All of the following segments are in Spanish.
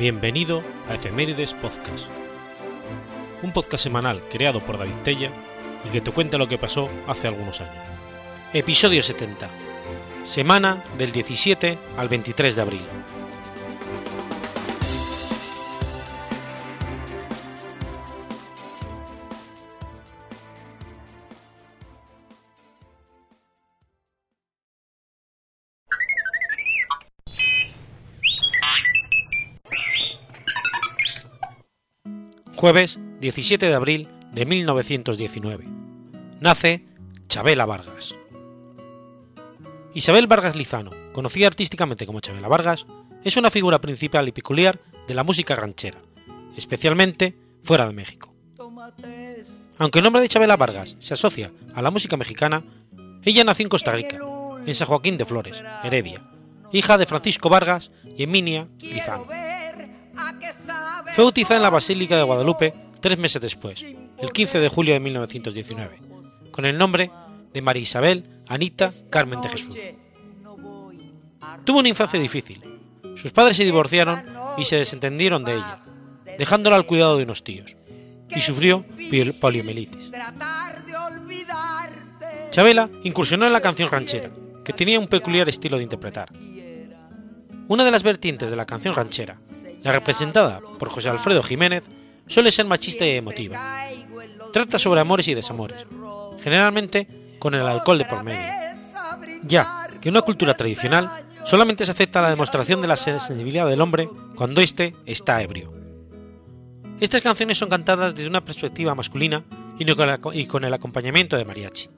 Bienvenido a Efemérides Podcast, un podcast semanal creado por David Tella y que te cuenta lo que pasó hace algunos años. Episodio 70. Semana del 17 al 23 de abril. Jueves 17 de abril de 1919. Nace Chabela Vargas. Isabel Vargas Lizano, conocida artísticamente como Chabela Vargas, es una figura principal y peculiar de la música ranchera, especialmente fuera de México. Aunque el nombre de Chabela Vargas se asocia a la música mexicana, ella nació en Costa Rica, en San Joaquín de Flores, Heredia, hija de Francisco Vargas y Emilia Lizano. Fue bautizada en la Basílica de Guadalupe tres meses después, el 15 de julio de 1919, con el nombre de María Isabel Anita Carmen de Jesús. Tuvo una infancia difícil. Sus padres se divorciaron y se desentendieron de ella, dejándola al cuidado de unos tíos, y sufrió poliomielitis. Chabela incursionó en la canción ranchera, que tenía un peculiar estilo de interpretar. Una de las vertientes de la canción ranchera, la representada por José Alfredo Jiménez, suele ser machista y emotiva. Trata sobre amores y desamores, generalmente con el alcohol de por medio. Ya que en una cultura tradicional solamente se acepta la demostración de la sensibilidad del hombre cuando éste está ebrio. Estas canciones son cantadas desde una perspectiva masculina y con el acompañamiento de mariachi.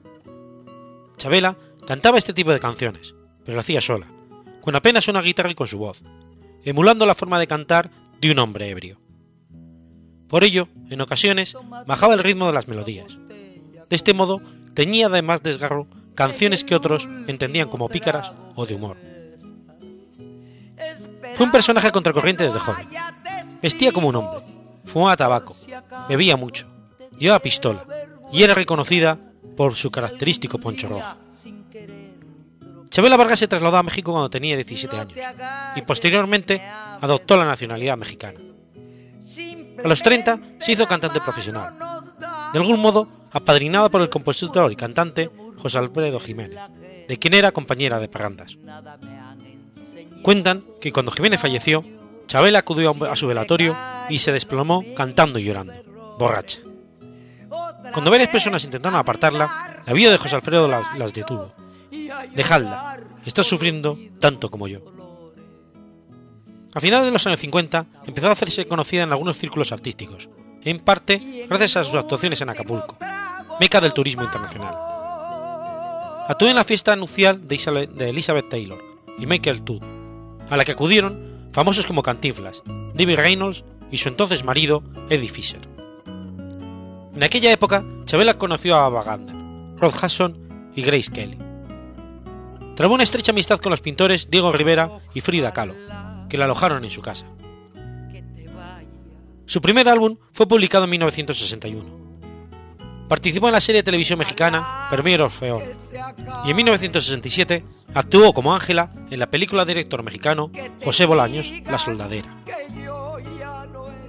Chabela cantaba este tipo de canciones, pero lo hacía sola, con apenas una guitarra y con su voz, emulando la forma de cantar de un hombre ebrio. Por ello, en ocasiones, bajaba el ritmo de las melodías. De este modo, tenía además desgarro canciones que otros entendían como pícaras o de humor. Fue un personaje contracorriente desde joven. Vestía como un hombre, fumaba tabaco, bebía mucho, llevaba pistola y era reconocida por su característico poncho rojo. Chabela Vargas se trasladó a México cuando tenía 17 años y posteriormente adoptó la nacionalidad mexicana. A los 30 se hizo cantante profesional, de algún modo apadrinada por el compositor y cantante José Alfredo Jiménez, de quien era compañera de parrandas. Cuentan que cuando Jiménez falleció, Chabela acudió a su velatorio y se desplomó cantando y llorando, borracha. Cuando varias personas intentaron apartarla, la vida de José Alfredo las, las detuvo. Dejadla, está sufriendo tanto como yo. A finales de los años 50 empezó a hacerse conocida en algunos círculos artísticos, en parte gracias a sus actuaciones en Acapulco, meca del turismo internacional. Actuó en la fiesta nupcial de Elizabeth Taylor y Michael Todd, a la que acudieron famosos como Cantinflas, David Reynolds y su entonces marido Eddie Fisher. En aquella época, Chabela conoció a Ava Gardner, Rod Hudson y Grace Kelly. Trabó una estrecha amistad con los pintores Diego Rivera y Frida Kahlo, que la alojaron en su casa. Su primer álbum fue publicado en 1961. Participó en la serie de televisión mexicana Premier Orfeón y en 1967 actuó como Ángela en la película de director mexicano José Bolaños La Soldadera.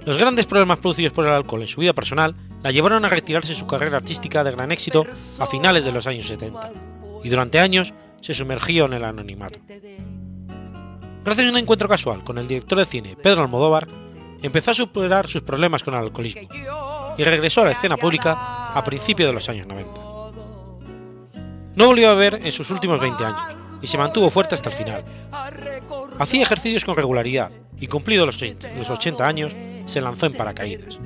Los grandes problemas producidos por el alcohol en su vida personal la llevaron a retirarse su carrera artística de gran éxito a finales de los años 70 y durante años se sumergió en el anonimato. Gracias a un encuentro casual con el director de cine Pedro Almodóvar, empezó a superar sus problemas con el alcoholismo y regresó a la escena pública a principios de los años 90. No volvió a beber en sus últimos 20 años y se mantuvo fuerte hasta el final. Hacía ejercicios con regularidad y cumplidos los 80 años se lanzó en paracaídas.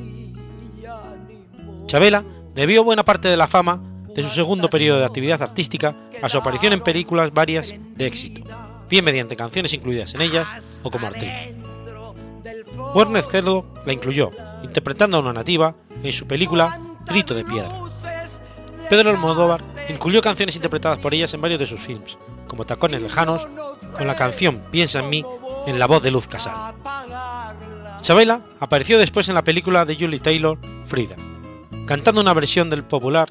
Chabela debió buena parte de la fama de su segundo periodo de actividad artística a su aparición en películas varias de éxito, bien mediante canciones incluidas en ellas o como actriz. Werner Cerdo la incluyó, interpretando a una nativa, en su película Grito de Piedra. Pedro Almodóvar incluyó canciones interpretadas por ellas en varios de sus films, como Tacones Lejanos, con la canción Piensa en mí, en la voz de Luz Casal. Chabela apareció después en la película de Julie Taylor, Frida, cantando una versión del popular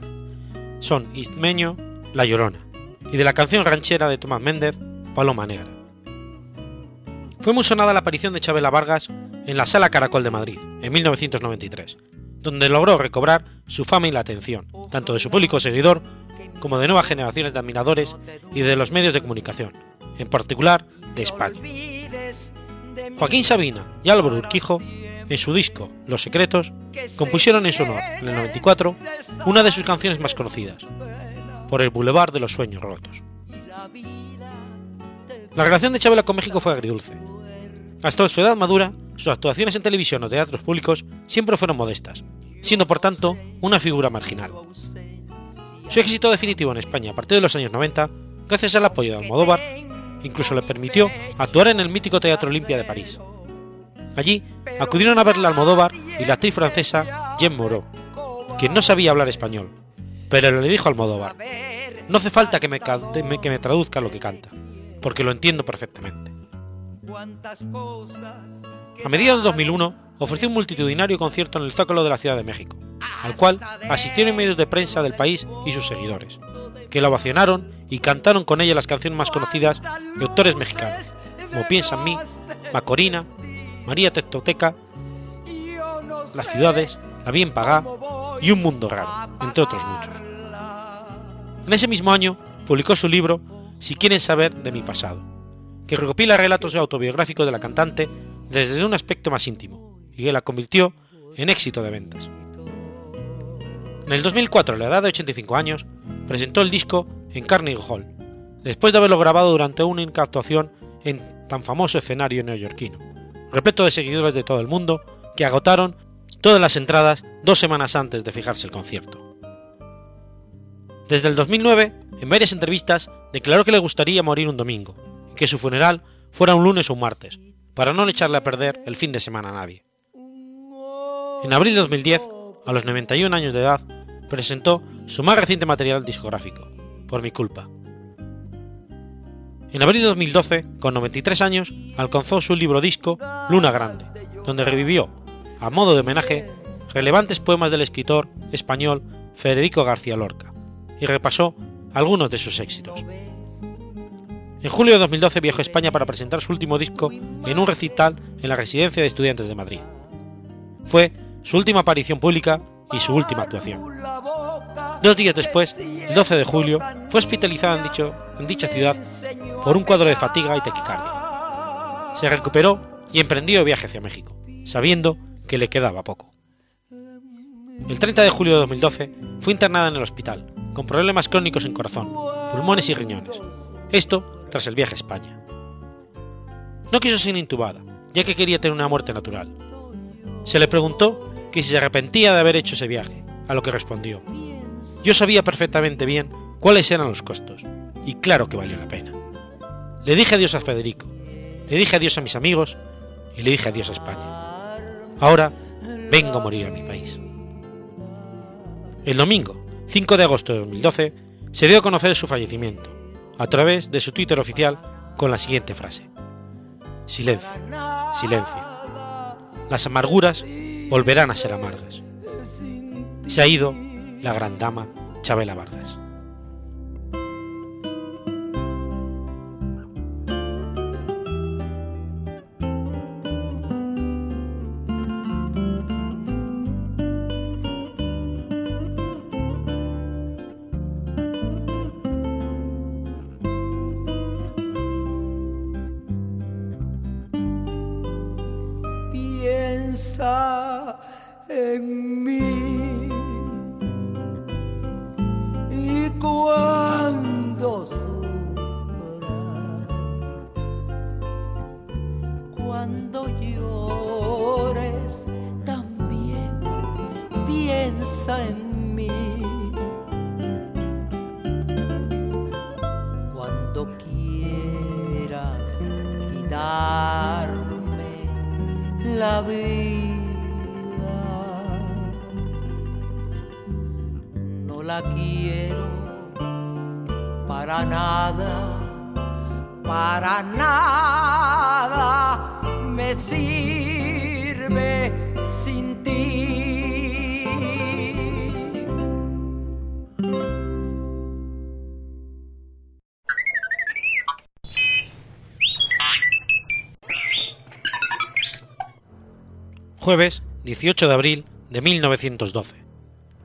son Istmeño, La Llorona, y de la canción ranchera de Tomás Méndez, Paloma Negra. Fue muy sonada la aparición de Chabela Vargas en la Sala Caracol de Madrid, en 1993, donde logró recobrar su fama y la atención, tanto de su público seguidor como de nuevas generaciones de admiradores y de los medios de comunicación, en particular de España. Joaquín Sabina y Álvaro Urquijo, en su disco Los Secretos, compusieron en su honor, en el 94, una de sus canciones más conocidas, Por el Boulevard de los Sueños Rotos. La relación de Chabela con México fue agridulce. Hasta su edad madura, sus actuaciones en televisión o teatros públicos siempre fueron modestas, siendo por tanto una figura marginal. Su éxito definitivo en España a partir de los años 90, gracias al apoyo de Almodóvar, incluso le permitió actuar en el mítico Teatro Olimpia de París. Allí acudieron a verle Almodóvar y la actriz francesa Jeanne Moreau, quien no sabía hablar español, pero le dijo a Almodóvar, no hace falta que me, que me traduzca lo que canta, porque lo entiendo perfectamente. A mediados de 2001 ofreció un multitudinario concierto en el Zócalo de la Ciudad de México, al cual asistieron medios de prensa del país y sus seguidores, que la ovacionaron y cantaron con ella las canciones más conocidas de autores mexicanos, como Piensa en mí, Macorina, María Textoteca, Las ciudades, La bien pagá y Un mundo raro, entre otros muchos. En ese mismo año publicó su libro Si quieren saber de mi pasado, que recopila relatos autobiográficos de la cantante desde un aspecto más íntimo y que la convirtió en éxito de ventas. En el 2004, a la edad de 85 años, presentó el disco en Carnegie Hall, después de haberlo grabado durante una actuación en tan famoso escenario neoyorquino, repleto de seguidores de todo el mundo que agotaron todas las entradas dos semanas antes de fijarse el concierto. Desde el 2009, en varias entrevistas, declaró que le gustaría morir un domingo y que su funeral fuera un lunes o un martes, para no echarle a perder el fin de semana a nadie. En abril de 2010, a los 91 años de edad, presentó su más reciente material discográfico, Por mi culpa. En abril de 2012, con 93 años, alcanzó su libro disco Luna Grande, donde revivió, a modo de homenaje, relevantes poemas del escritor español Federico García Lorca, y repasó algunos de sus éxitos. En julio de 2012 viajó a España para presentar su último disco en un recital en la Residencia de Estudiantes de Madrid. Fue su última aparición pública y su última actuación. Dos días después, el 12 de julio, fue hospitalizado en, dicho, en dicha ciudad por un cuadro de fatiga y taquicardia. Se recuperó y emprendió viaje hacia México, sabiendo que le quedaba poco. El 30 de julio de 2012 fue internada en el hospital, con problemas crónicos en corazón, pulmones y riñones. Esto tras el viaje a España. No quiso ser intubada, ya que quería tener una muerte natural. Se le preguntó que si se arrepentía de haber hecho ese viaje, a lo que respondió, yo sabía perfectamente bien cuáles eran los costos, y claro que valió la pena. Le dije adiós a Federico, le dije adiós a mis amigos y le dije adiós a España. Ahora vengo a morir a mi país. El domingo, 5 de agosto de 2012, se dio a conocer su fallecimiento, a través de su Twitter oficial con la siguiente frase. Silencio, silencio. Las amarguras volverán a ser amargas. Se ha ido la gran dama Chabela Vargas. En mí la vida, no la quiero para nada, para nada. Me sirve Jueves 18 de abril de 1912.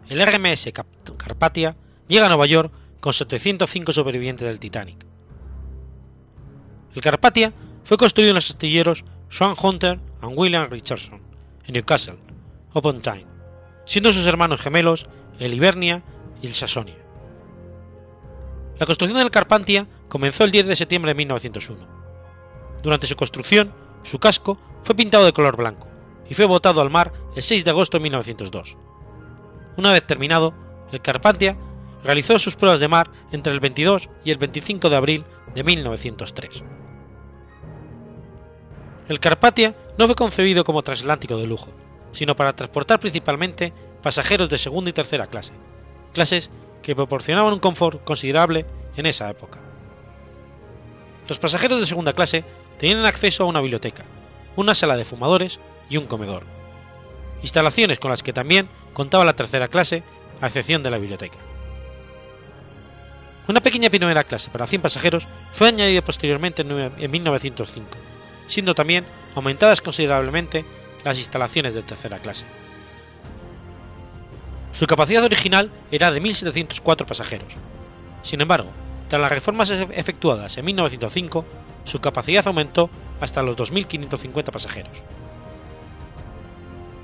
El RMS Carpathia llega a Nueva York con 705 supervivientes del Titanic. El Carpathia fue construido en los astilleros Swan Hunter and William Richardson, en Newcastle, upon Tyne, siendo sus hermanos gemelos el Hibernia y el Sasonia. La construcción del Carpathia comenzó el 10 de septiembre de 1901. Durante su construcción, su casco fue pintado de color blanco y fue botado al mar el 6 de agosto de 1902. Una vez terminado, el Carpathia realizó sus pruebas de mar entre el 22 y el 25 de abril de 1903. El Carpathia no fue concebido como transatlántico de lujo, sino para transportar principalmente pasajeros de segunda y tercera clase, clases que proporcionaban un confort considerable en esa época. Los pasajeros de segunda clase tenían acceso a una biblioteca, una sala de fumadores y un comedor, instalaciones con las que también contaba la tercera clase, a excepción de la biblioteca. Una pequeña primera clase para 100 pasajeros fue añadida posteriormente en 1905, siendo también aumentadas considerablemente las instalaciones de tercera clase. Su capacidad original era de 1.704 pasajeros. Sin embargo, tras las reformas efectuadas en 1905, su capacidad aumentó hasta los 2.550 pasajeros.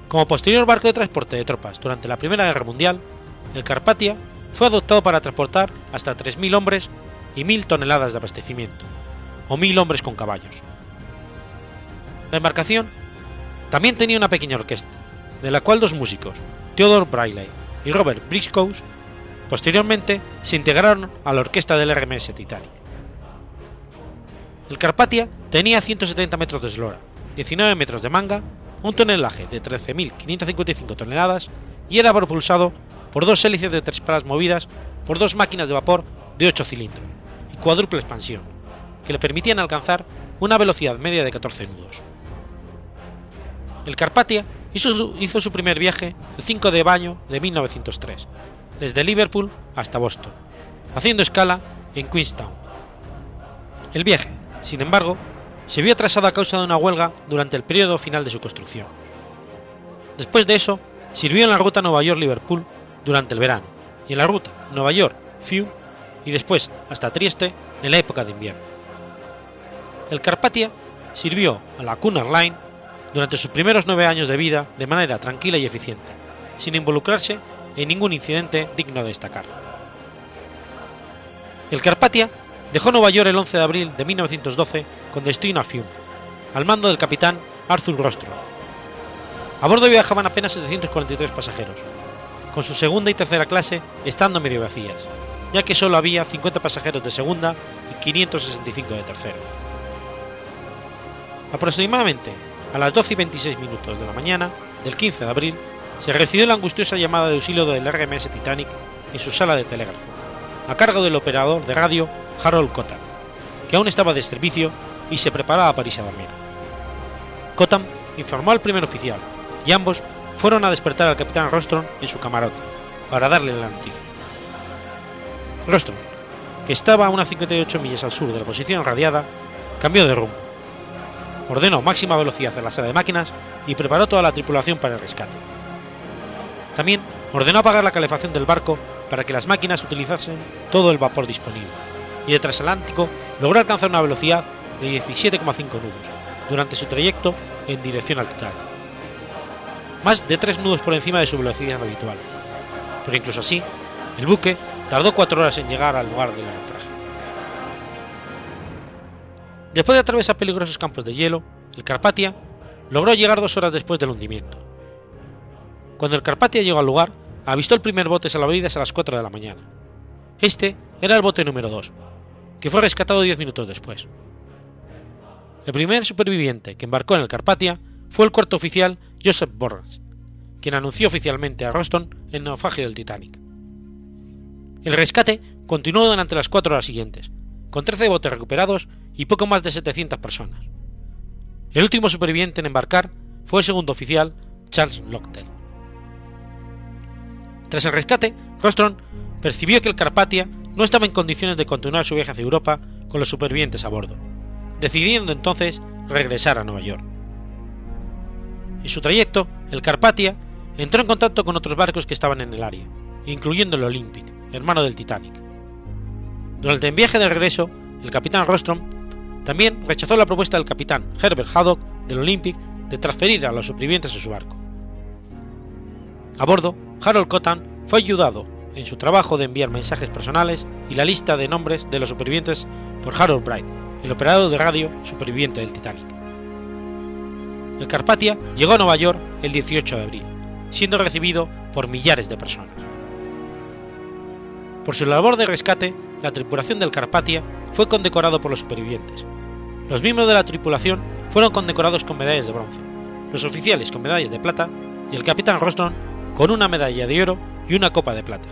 Como posterior barco de transporte de tropas durante la Primera Guerra Mundial, el Carpathia fue adoptado para transportar hasta 3.000 hombres y 1.000 toneladas de abastecimiento, o 1.000 hombres con caballos. La embarcación también tenía una pequeña orquesta, de la cual dos músicos, Theodore Braille y Robert Briscoe, posteriormente se integraron a la orquesta del RMS Titanic. El Carpathia tenía 170 metros de eslora, 19 metros de manga, un tonelaje de 13.555 toneladas y era propulsado por dos hélices de tres palas movidas por dos máquinas de vapor de 8 cilindros y cuádruple expansión, que le permitían alcanzar una velocidad media de 14 nudos. El su, hizo su primer viaje el 5 de baño de 1903, desde Liverpool hasta Boston, haciendo escala en Queenstown. El viaje, sin embargo, se vio atrasado a causa de una huelga durante el periodo final de su construcción. Después de eso, sirvió en la ruta Nueva York-Liverpool durante el verano y en la ruta Nueva York-Fiume y después hasta Trieste en la época de invierno. El Carpathia sirvió a la Cunard Line durante sus primeros nueve años de vida de manera tranquila y eficiente, sin involucrarse en ningún incidente digno de destacar. El Carpathia dejó Nueva York el 11 de abril de 1912 con destino a Fiume, al mando del capitán Arthur Rostro. A bordo viajaban apenas 743 pasajeros, con su segunda y tercera clase estando medio vacías, ya que solo había 50 pasajeros de segunda y 565 de tercera. Aproximadamente a las 12 y 26 minutos de la mañana del 15 de abril, se recibió la angustiosa llamada de auxilio del RMS Titanic en su sala de telégrafo, a cargo del operador de radio Harold Cottam, que aún estaba de servicio y se preparaba para irse a dormir. Cottam informó al primer oficial y ambos fueron a despertar al capitán Rostron en su camarote para darle la noticia. Rostron, que estaba a unas 58 millas al sur de la posición radiada, cambió de rumbo. Ordenó máxima velocidad en la sala de máquinas y preparó toda la tripulación para el rescate. También ordenó apagar la calefacción del barco para que las máquinas utilizasen todo el vapor disponible, y el transatlántico logró alcanzar una velocidad de 17,5 nudos durante su trayecto en dirección al Titanic, más de 3 nudos por encima de su velocidad habitual, pero incluso así, el buque tardó 4 horas en llegar al lugar del naufragio. Después de atravesar peligrosos campos de hielo, el Carpathia logró llegar dos horas después del hundimiento. Cuando el Carpathia llegó al lugar, avistó el primer bote salvavidas a las 4 de la mañana. Este era el bote número 2, que fue rescatado 10 minutos después. El primer superviviente que embarcó en el Carpathia fue el cuarto oficial Joseph Burns, quien anunció oficialmente a Roston el naufragio del Titanic. El rescate continuó durante las cuatro horas siguientes, con 13 botes recuperados y poco más de 700 personas. El último superviviente en embarcar fue el segundo oficial Charles Locktel. Tras el rescate, Rostron percibió que el Carpathia no estaba en condiciones de continuar su viaje hacia Europa con los supervivientes a bordo, decidiendo entonces regresar a Nueva York. En su trayecto, el Carpatia entró en contacto con otros barcos que estaban en el área, incluyendo el Olympic, hermano del Titanic. Durante el viaje de regreso, el capitán Rostrom también rechazó la propuesta del capitán Herbert Haddock del Olympic de transferir a los supervivientes a su barco. A bordo, Harold Cotton fue ayudado en su trabajo de enviar mensajes personales y la lista de nombres de los supervivientes por Harold Bright, el operador de radio superviviente del Titanic. El Carpatia llegó a Nueva York el 18 de abril, siendo recibido por millares de personas. Por su labor de rescate, la tripulación del Carpatia fue condecorado por los supervivientes. Los miembros de la tripulación fueron condecorados con medallas de bronce, los oficiales con medallas de plata y el capitán Rostron con una medalla de oro y una copa de plata,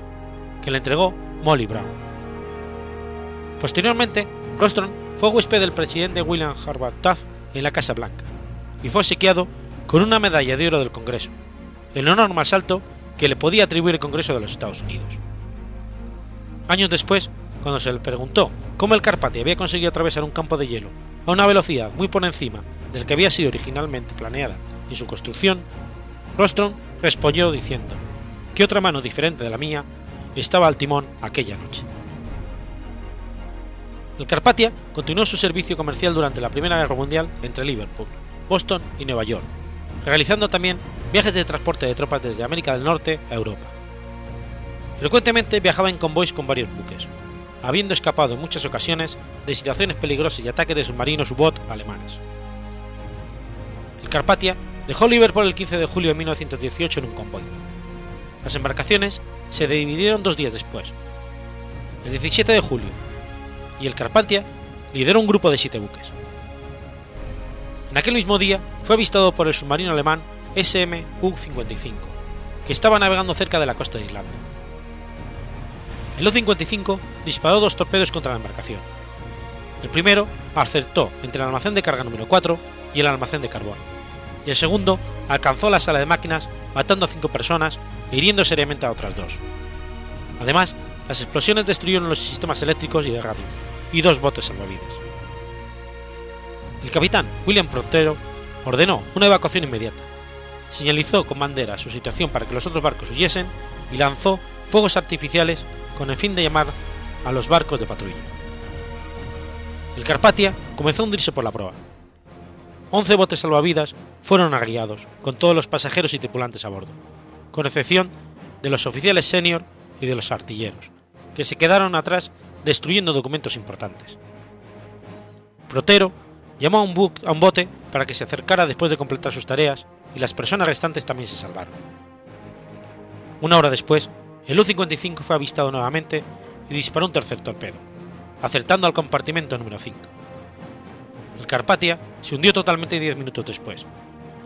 que le entregó Molly Brown. Posteriormente, Rostron fue huésped del presidente William Harvard Taft en la Casa Blanca y fue obsequiado con una medalla de oro del Congreso, el honor más alto que le podía atribuir el Congreso de los Estados Unidos. Años después, cuando se le preguntó cómo el Carpathia había conseguido atravesar un campo de hielo a una velocidad muy por encima del que había sido originalmente planeada en su construcción, Rostron respondió diciendo que otra mano diferente de la mía estaba al timón aquella noche. El Carpathia continuó su servicio comercial durante la Primera Guerra Mundial entre Liverpool, Boston y Nueva York, realizando también viajes de transporte de tropas desde América del Norte a Europa. Frecuentemente viajaba en convoys con varios buques, habiendo escapado en muchas ocasiones de situaciones peligrosas y ataques de submarinos U-Boot alemanes. El Carpathia dejó Liverpool el 15 de julio de 1918 en un convoy. Las embarcaciones se dividieron dos días después. El 17 de julio, y el Carpathia lideró un grupo de siete buques. En aquel mismo día fue avistado por el submarino alemán SM-U-55, que estaba navegando cerca de la costa de Irlanda. El U-55 disparó dos torpedos contra la embarcación. El primero acertó entre el almacén de carga número 4 y el almacén de carbón, y el segundo alcanzó la sala de máquinas matando a cinco personas e hiriendo seriamente a otras dos. Además, las explosiones destruyeron los sistemas eléctricos y de radio, y dos botes salvavidas. El capitán William Prontero ordenó una evacuación inmediata, señalizó con bandera su situación para que los otros barcos huyesen y lanzó fuegos artificiales con el fin de llamar a los barcos de patrulla. El Carpathia comenzó a hundirse por la proa. Once botes salvavidas fueron agriados, con todos los pasajeros y tripulantes a bordo, con excepción de los oficiales senior y de los artilleros, que se quedaron atrás destruyendo documentos importantes. Protero llamó a un, bote para que se acercara después de completar sus tareas y las personas restantes también se salvaron. Una hora después, el U-55 fue avistado nuevamente y disparó un tercer torpedo, acertando al compartimento número 5. El Carpathia se hundió totalmente 10 minutos después,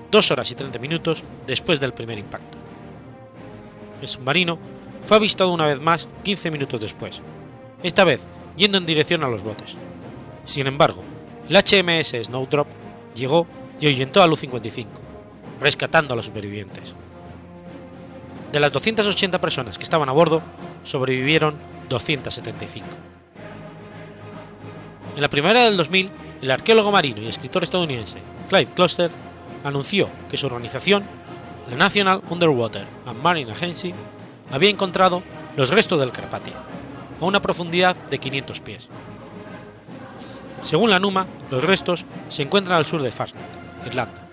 2 horas y 30 minutos después del primer impacto. El submarino fue avistado una vez más 15 minutos después, esta vez yendo en dirección a los botes. Sin embargo, el HMS Snowdrop llegó y ahuyentó al U-55, rescatando a los supervivientes. De las 280 personas que estaban a bordo, sobrevivieron 275. En la primavera del 2000, el arqueólogo marino y escritor estadounidense Clive Kloster anunció que su organización, la National Underwater and Marine Agency, había encontrado los restos del Carpathia, a una profundidad de 500 pies. Según la NUMA, los restos se encuentran al sur de Fastnet, Irlanda.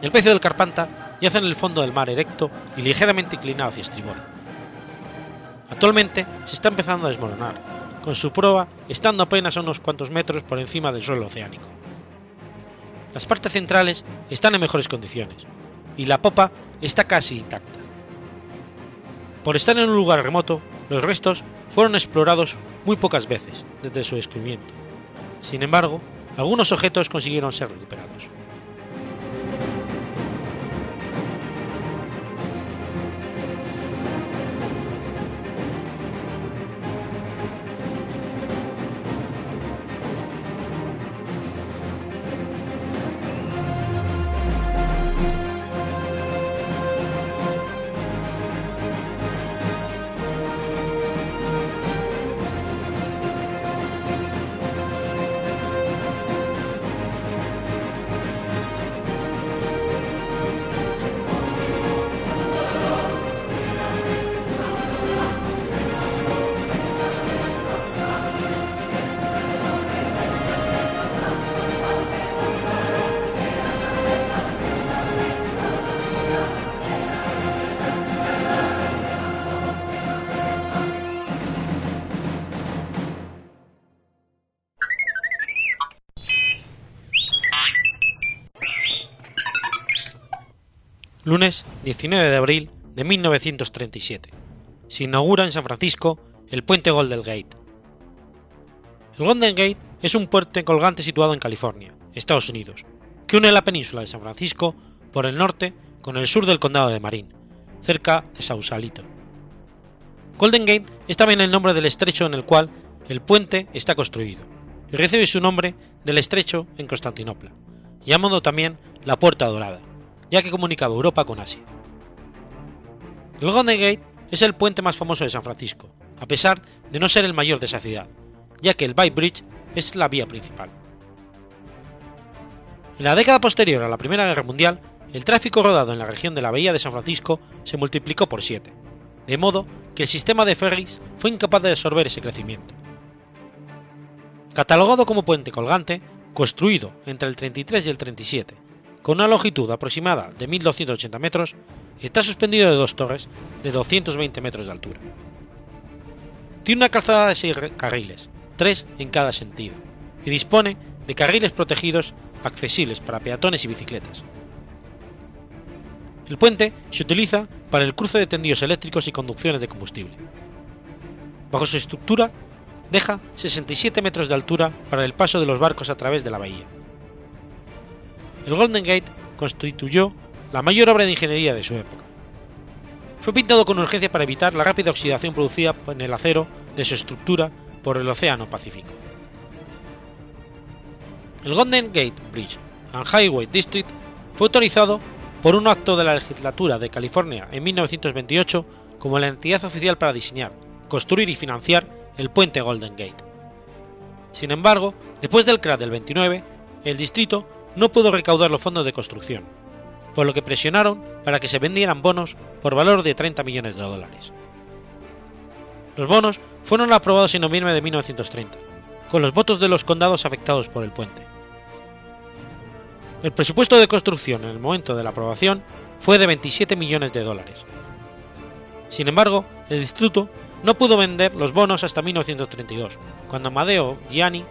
El pecio del Carpanta yace en el fondo del mar erecto y ligeramente inclinado hacia estribor. Actualmente se está empezando a desmoronar, con su proa estando apenas a unos cuantos metros por encima del suelo oceánico. Las partes centrales están en mejores condiciones y la popa está casi intacta. Por estar en un lugar remoto, los restos fueron explorados muy pocas veces desde su descubrimiento. Sin embargo, algunos objetos consiguieron ser recuperados. Lunes 19 de abril de 1937. Se inaugura en San Francisco el puente Golden Gate. El Golden Gate es un puente colgante situado en California, Estados Unidos, que une la península de San Francisco por el norte con el sur del condado de Marin, cerca de Sausalito. Golden Gate es también el nombre del estrecho en el cual el puente está construido, y recibe su nombre del estrecho en Constantinopla, llamando también la Puerta Dorada, ya que comunicaba Europa con Asia. El Golden Gate es el puente más famoso de San Francisco, a pesar de no ser el mayor de esa ciudad, ya que el Bay Bridge es la vía principal. En la década posterior a la Primera Guerra Mundial, el tráfico rodado en la región de la Bahía de San Francisco se multiplicó por siete, de modo que el sistema de ferries fue incapaz de absorber ese crecimiento. Catalogado como puente colgante, construido entre el 33 y el 37, con una longitud aproximada de 1.280 metros, está suspendido de dos torres de 220 metros de altura. Tiene una calzada de seis carriles, tres en cada sentido, y dispone de carriles protegidos accesibles para peatones y bicicletas. El puente se utiliza para el cruce de tendidos eléctricos y conducciones de combustible. Bajo su estructura, deja 67 metros de altura para el paso de los barcos a través de la bahía. El Golden Gate constituyó la mayor obra de ingeniería de su época. Fue pintado con urgencia para evitar la rápida oxidación producida en el acero de su estructura por el Océano Pacífico. El Golden Gate Bridge and Highway District fue autorizado por un acto de la legislatura de California en 1928 como la entidad oficial para diseñar, construir y financiar el puente Golden Gate. Sin embargo, después del crash del 29, el distrito no pudo recaudar los fondos de construcción, por lo que presionaron para que se vendieran bonos por valor de 30 millones de dólares. Los bonos fueron aprobados en noviembre de 1930, con los votos de los condados afectados por el puente. El presupuesto de construcción en el momento de la aprobación fue de 27 millones de dólares. Sin embargo, el distrito no pudo vender los bonos hasta 1932, cuando Amadeo Gianni,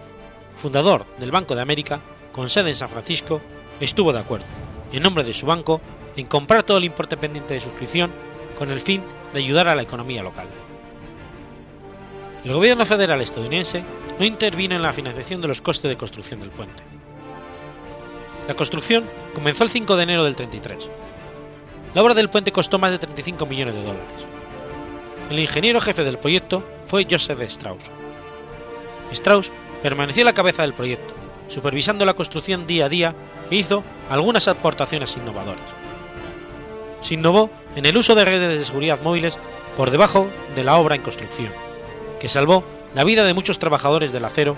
fundador del Banco de América, con sede en San Francisco, estuvo de acuerdo, en nombre de su banco, en comprar todo el importe pendiente de suscripción con el fin de ayudar a la economía local. El gobierno federal estadounidense no intervino en la financiación de los costes de construcción del puente. La construcción comenzó el 5 de enero del 33. La obra del puente costó más de 35 millones de dólares. El ingeniero jefe del proyecto fue Joseph Strauss. Strauss permaneció a la cabeza del proyecto, supervisando la construcción día a día hizo algunas aportaciones innovadoras. Se innovó en el uso de redes de seguridad móviles por debajo de la obra en construcción, que salvó la vida de muchos trabajadores del acero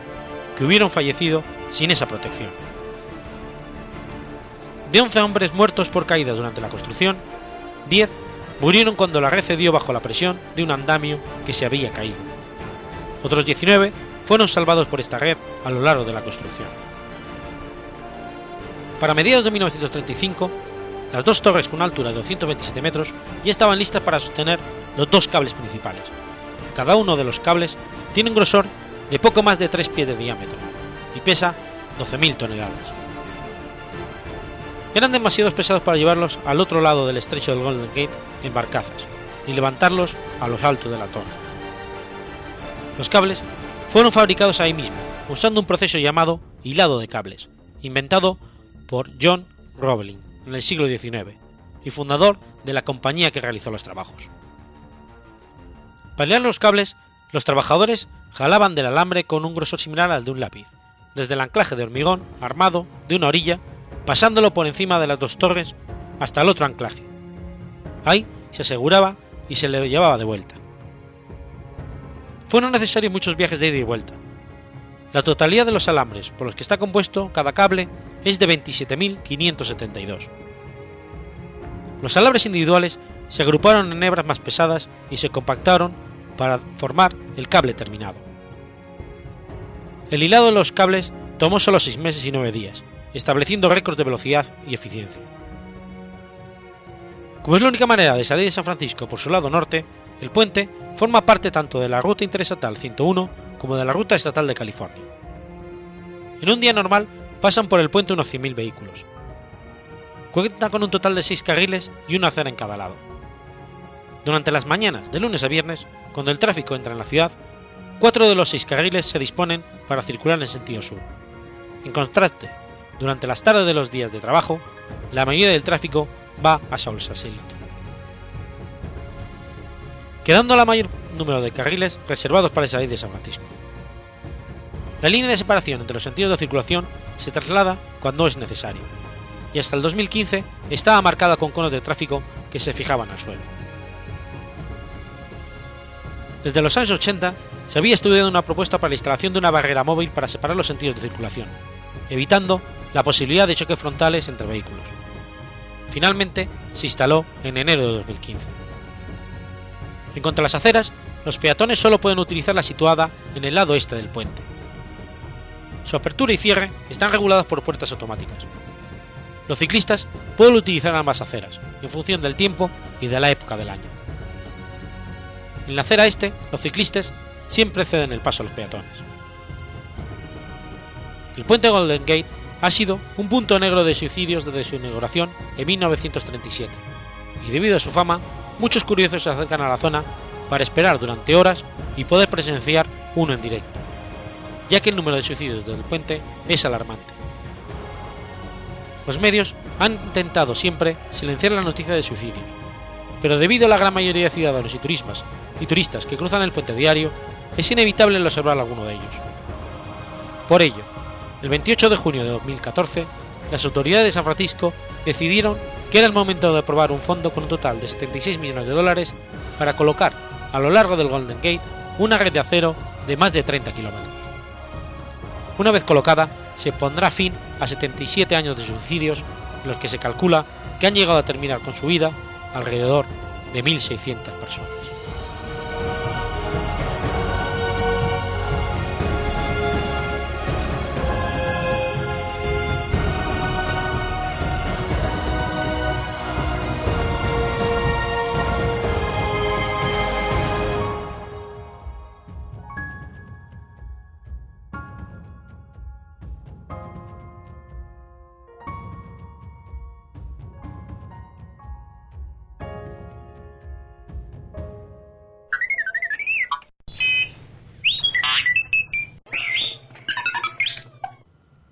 que hubieran fallecido sin esa protección. De 11 hombres muertos por caídas durante la construcción, 10 murieron cuando la red cedió bajo la presión de un andamio que se había caído. Otros 19 fueron salvados por esta red a lo largo de la construcción. Para mediados de 1935, las dos torres con una altura de 227 metros ya estaban listas para sostener los dos cables principales. Cada uno de los cables tiene un grosor de poco más de 3 pies de diámetro y pesa 12.000 toneladas eran demasiado pesados para llevarlos al otro lado del estrecho del Golden Gate en barcazas y levantarlos a los altos de la torre. Los cables fueron fabricados ahí mismo, usando un proceso llamado hilado de cables, inventado por John Roebling en el siglo XIX y fundador de la compañía que realizó los trabajos. Para hilar los cables, los trabajadores jalaban del alambre con un grosor similar al de un lápiz, desde el anclaje de hormigón armado de una orilla pasándolo por encima de las dos torres hasta el otro anclaje. Ahí se aseguraba y se le llevaba de vuelta. Fueron necesarios muchos viajes de ida y vuelta. La totalidad de los alambres por los que está compuesto cada cable es de 27.572. Los alambres individuales se agruparon en hebras más pesadas y se compactaron para formar el cable terminado. El hilado de los cables tomó solo 6 meses y 9 días, estableciendo récords de velocidad y eficiencia. Como es la única manera de salir de San Francisco por su lado norte, el puente forma parte tanto de la ruta interestatal 101 como de la ruta estatal de California. En un día normal pasan por el puente unos 100.000 vehículos. Cuenta con un total de seis carriles y una acera en cada lado. Durante las mañanas de lunes a viernes, cuando el tráfico entra en la ciudad, cuatro de los seis carriles se disponen para circular en sentido sur. En contraste, durante las tardes de los días de trabajo, la mayoría del tráfico va a Saul Saselito. Quedando la mayor número de carriles reservados para salir de San Francisco. La línea de separación entre los sentidos de circulación se traslada cuando es necesario, y hasta el 2015 estaba marcada con conos de tráfico que se fijaban al suelo. Desde los años 80 se había estudiado una propuesta para la instalación de una barrera móvil para separar los sentidos de circulación, evitando la posibilidad de choques frontales entre vehículos. Finalmente se instaló en enero de 2015. En cuanto a las aceras, los peatones solo pueden utilizar la situada en el lado este del puente. Su apertura y cierre están regulados por puertas automáticas. Los ciclistas pueden utilizar ambas aceras, en función del tiempo y de la época del año. En la acera este, los ciclistas siempre ceden el paso a los peatones. El puente Golden Gate ha sido un punto negro de suicidios desde su inauguración en 1937, y debido a su fama, muchos curiosos se acercan a la zona para esperar durante horas y poder presenciar uno en directo, ya que el número de suicidios del puente es alarmante. Los medios han intentado siempre silenciar la noticia de suicidios, pero debido a la gran mayoría de ciudadanos y turistas, y turistas que cruzan el puente diario, es inevitable el observar alguno de ellos. Por ello, el 28 de junio de 2014, las autoridades de San Francisco decidieron que era el momento de aprobar un fondo con un total de 76 millones de dólares para colocar a lo largo del Golden Gate una red de acero de más de 30 kilómetros. Una vez colocada, se pondrá fin a 77 años de suicidios en los que se calcula que han llegado a terminar con su vida alrededor de 1.600 personas.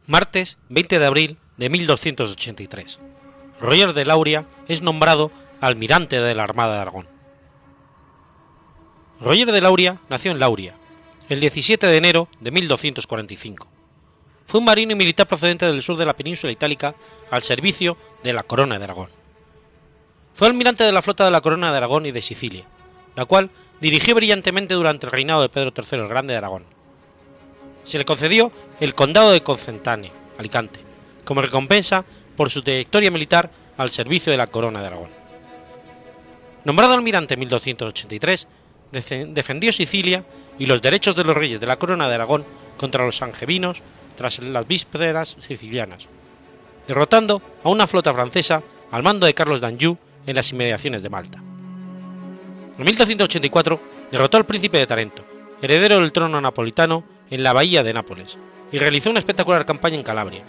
Martes 20 de abril de 1283. Roger de Lauria es nombrado almirante de la Armada de Aragón. Roger de Lauria nació en Lauria, el 17 de enero de 1245. Fue un marino y militar procedente del sur de la península itálica al servicio de la Corona de Aragón. Fue almirante de la flota de la Corona de Aragón y de Sicilia, la cual dirigió brillantemente durante el reinado de Pedro III el Grande de Aragón. Se le concedió el condado de Concentane, Alicante, como recompensa por su trayectoria militar al servicio de la Corona de Aragón. Nombrado almirante en 1283, defendió Sicilia y los derechos de los reyes de la Corona de Aragón contra los angevinos tras las vísperas sicilianas, derrotando a una flota francesa al mando de Carlos d'Anjou en las inmediaciones de Malta. En 1284 derrotó al príncipe de Tarento, heredero del trono napolitano, en la bahía de Nápoles, y realizó una espectacular campaña en Calabria.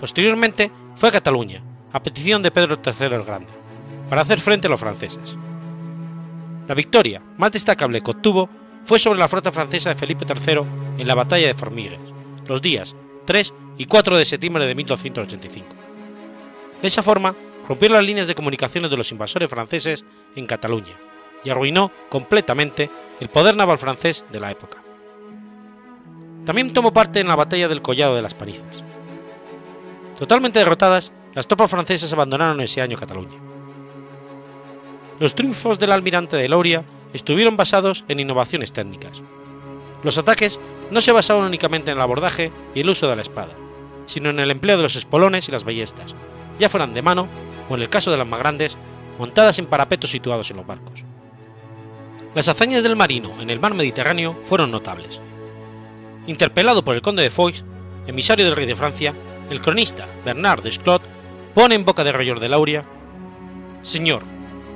Posteriormente fue a Cataluña, a petición de Pedro III el Grande, para hacer frente a los franceses. La victoria más destacable que obtuvo fue sobre la flota francesa de Felipe III en la batalla de Formigues, los días 3 y 4 de septiembre de 1285. De esa forma, rompió las líneas de comunicaciones de los invasores franceses en Cataluña y arruinó completamente el poder naval francés de la época. También tomó parte en la batalla del Collado de las Panizas. Totalmente derrotadas, las tropas francesas abandonaron ese año Cataluña. Los triunfos del almirante de Lauria estuvieron basados en innovaciones técnicas. Los ataques no se basaban únicamente en el abordaje y el uso de la espada, sino en el empleo de los espolones y las ballestas, ya fueran de mano o en el caso de las más grandes, montadas en parapetos situados en los barcos. Las hazañas del marino en el mar Mediterráneo fueron notables. Interpelado por el conde de Foix, emisario del rey de Francia, el cronista Bernard de Sclot pone en boca de Roger de Lauria: Señor,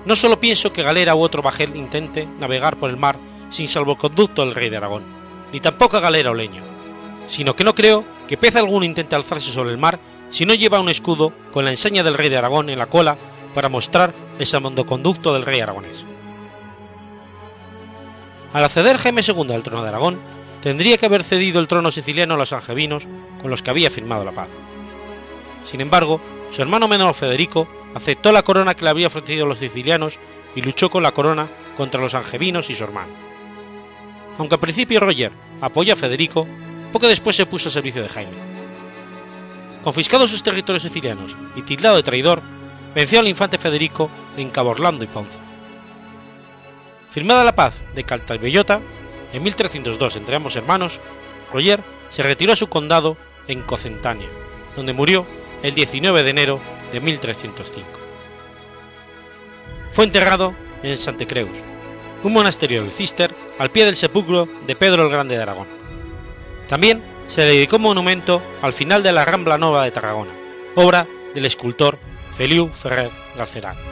no solo pienso que galera u otro bajel intente navegar por el mar sin salvoconducto del rey de Aragón, ni tampoco galera o leño, sino que no creo que pez alguno intente alzarse sobre el mar si no lleva un escudo con la enseña del rey de Aragón en la cola para mostrar el salmondoconducto del rey aragonés. Al acceder Jaime II al trono de Aragón, tendría que haber cedido el trono siciliano a los angevinos con los que había firmado la paz. Sin embargo, su hermano menor Federico aceptó la corona que le había ofrecido los sicilianos y luchó con la corona contra los angevinos y su hermano. Aunque al principio Roger apoyó a Federico, poco después se puso al servicio de Jaime. Confiscados sus territorios sicilianos y tildado de traidor, venció al infante Federico en Caborlando y Ponza. Firmada la paz de Caltabellota, en 1302 entre ambos hermanos, Roger se retiró a su condado en Cocentania, donde murió el 19 de enero de 1305. Fue enterrado en Santecreus, un monasterio del Cister al pie del sepulcro de Pedro el Grande de Aragón. También se dedicó un monumento al final de la Rambla Nova de Tarragona, obra del escultor Feliu Ferrer Galcerán.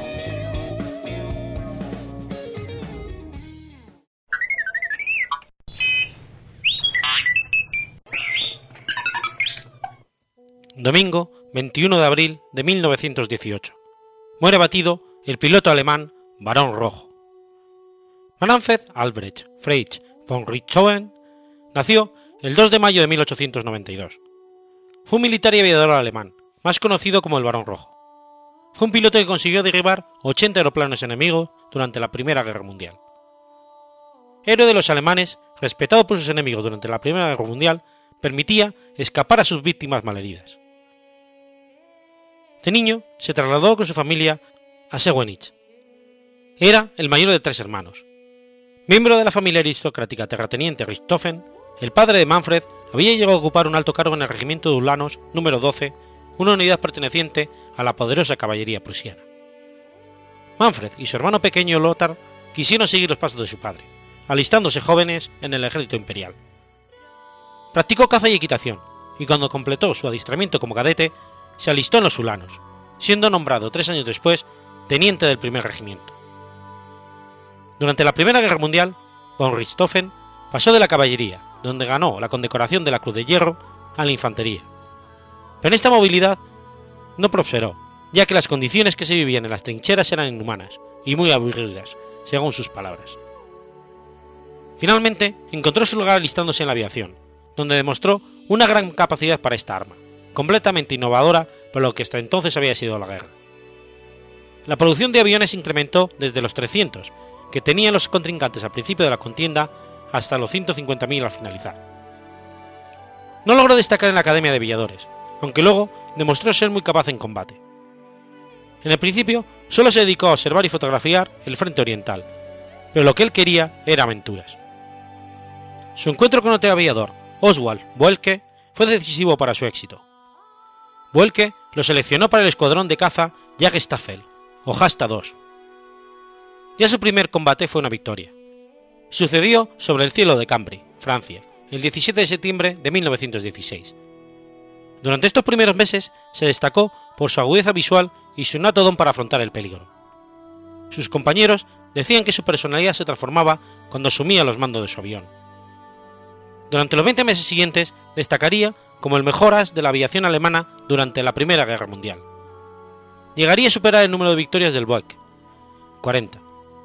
Domingo 21 de abril de 1918. Muere batido el piloto alemán Barón Rojo. Manfred Albrecht Friedrich von Richthofen nació el 2 de mayo de 1892. Fue un militar y aviador alemán, más conocido como el Barón Rojo. Fue un piloto que consiguió derribar 80 aeroplanos enemigos durante la Primera Guerra Mundial. Héroe de los alemanes, respetado por sus enemigos durante la Primera Guerra Mundial, permitía escapar a sus víctimas malheridas. De niño, se trasladó con su familia a Sewenich. Era el mayor de tres hermanos. Miembro de la familia aristocrática terrateniente Richthofen, el padre de Manfred había llegado a ocupar un alto cargo en el regimiento de Ulanos número 12, una unidad perteneciente a la poderosa caballería prusiana. Manfred y su hermano pequeño Lothar quisieron seguir los pasos de su padre, alistándose jóvenes en el ejército imperial. Practicó caza y equitación, y cuando completó su adiestramiento como cadete, se alistó en los Ulanos, siendo nombrado tres años después teniente del primer regimiento. Durante la Primera Guerra Mundial, von Richthofen pasó de la caballería, donde ganó la condecoración de la Cruz de Hierro, a la infantería. Pero esta movilidad no prosperó, ya que las condiciones que se vivían en las trincheras eran inhumanas y muy aburridas, según sus palabras. Finalmente, encontró su lugar alistándose en la aviación, donde demostró una gran capacidad para esta arma, completamente innovadora por lo que hasta entonces había sido la guerra. La producción de aviones incrementó desde los 300, que tenían los contrincantes al principio de la contienda, hasta los 150.000 al finalizar. No logró destacar en la Academia de Aviadores, aunque luego demostró ser muy capaz en combate. En el principio solo se dedicó a observar y fotografiar el frente oriental, pero lo que él quería era aventuras. Su encuentro con otro aviador, Oswald Boelke, fue decisivo para su éxito. Boelke lo seleccionó para el escuadrón de caza Jagdstaffel, o Jasta II. Ya su primer combate fue una victoria. Sucedió sobre el cielo de Cambrai, Francia, el 17 de septiembre de 1916. Durante estos primeros meses se destacó por su agudeza visual y su nato don para afrontar el peligro. Sus compañeros decían que su personalidad se transformaba cuando asumía los mandos de su avión. Durante los 20 meses siguientes destacaría como el mejor as de la aviación alemana durante la Primera Guerra Mundial. Llegaría a superar el número de victorias del Boeck, 40,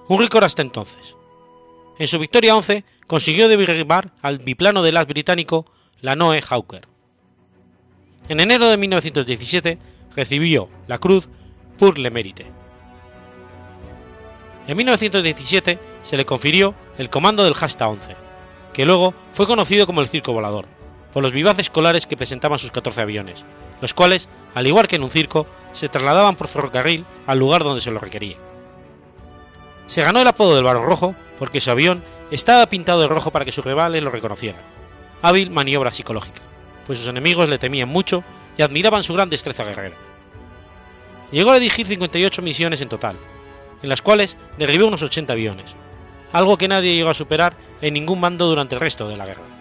un récord hasta entonces. En su victoria 11 consiguió derribar al biplano del as británico la Noe Hawker. En enero de 1917 recibió la Cruz pour le Mérite. En 1917 se le confirió el comando del Hasta 11, que luego fue conocido como el Circo Volador, por los vivaces colares que presentaban sus 14 aviones, los cuales, al igual que en un circo, se trasladaban por ferrocarril al lugar donde se lo requería. Se ganó el apodo del Barón Rojo porque su avión estaba pintado de rojo para que sus rivales lo reconocieran. Hábil maniobra psicológica, pues sus enemigos le temían mucho y admiraban su gran destreza guerrera. Llegó a dirigir 58 misiones en total, en las cuales derribó unos 80 aviones, algo que nadie llegó a superar en ningún mando durante el resto de la guerra.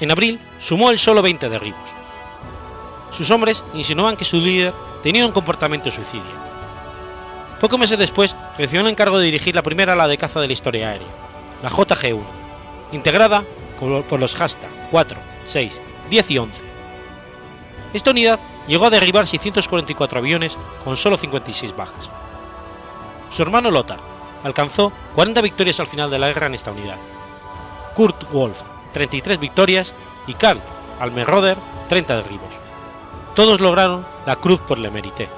En abril sumó él solo 20 derribos. Sus hombres insinuaban que su líder tenía un comportamiento suicidio. Pocos meses después recibió el encargo de dirigir la primera ala de caza de la historia aérea, la JG-1, integrada por los Hasta 4, 6, 10 y 11. Esta unidad llegó a derribar 644 aviones con solo 56 bajas. Su hermano Lothar alcanzó 40 victorias al final de la guerra en esta unidad. Kurt Wolf 33 victorias y Karl Almerroder 30 derribos. Todos lograron la Cruz por le Mérite.